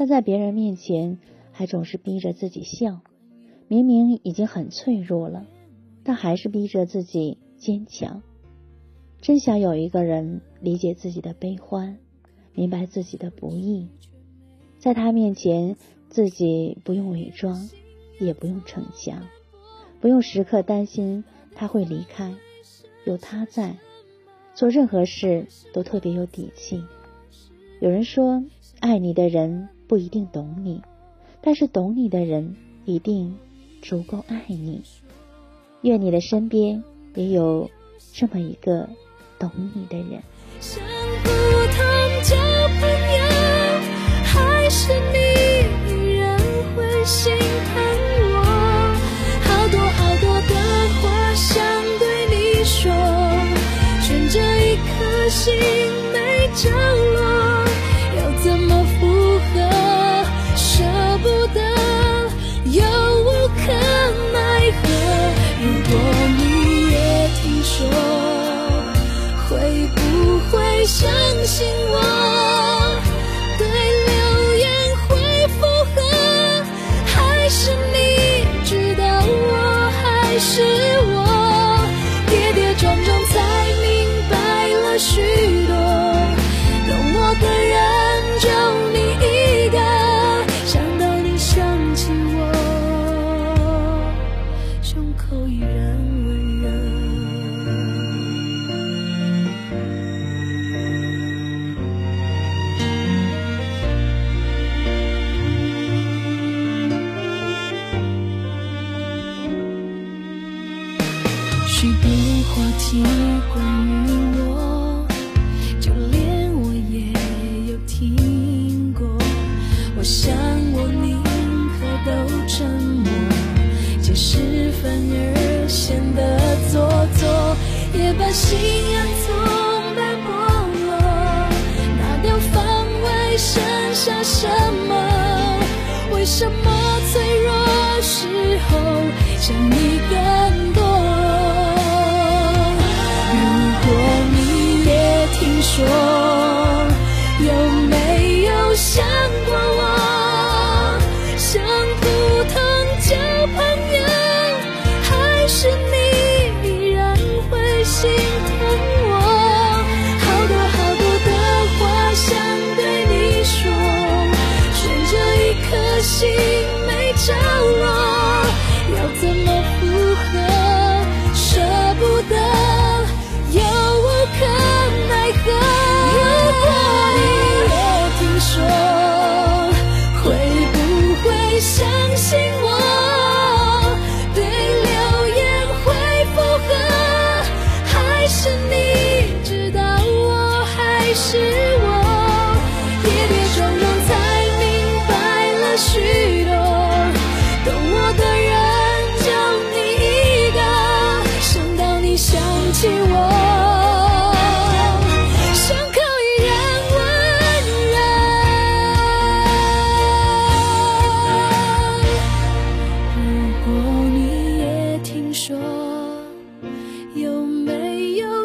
但在别人面前还总是逼着自己笑，明明已经很脆弱了，但还是逼着自己坚强。真想有一个人理解自己的悲欢，明白自己的不易，在他面前自己不用伪装，也不用逞强，不用时刻担心他会离开，有他在，做任何事都特别有底气。有人说，爱你的人。不一定懂你，但是懂你的人一定足够爱你。愿你的身边也有这么一个懂你的人。想，着一颗心没着不会相信我。许多话题关于我，就连我也有听过。我想我宁可都沉默，解释反而显得做作，也把心安从白剥落，拿掉防卫，剩下什么？为什么脆弱时候想你更想过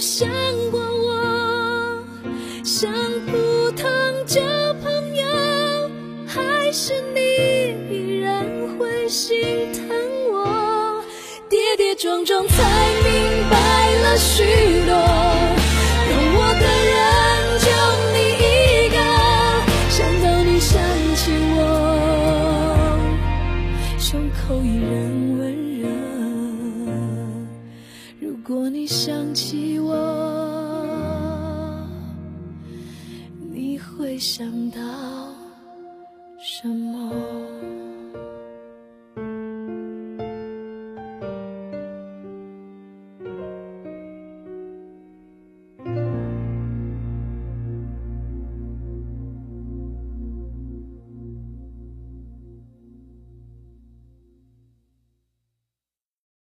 想过，我想普通交朋友，还是你依然会心疼我。跌跌撞撞才明白了许。如果你想起我，你会想到。什么？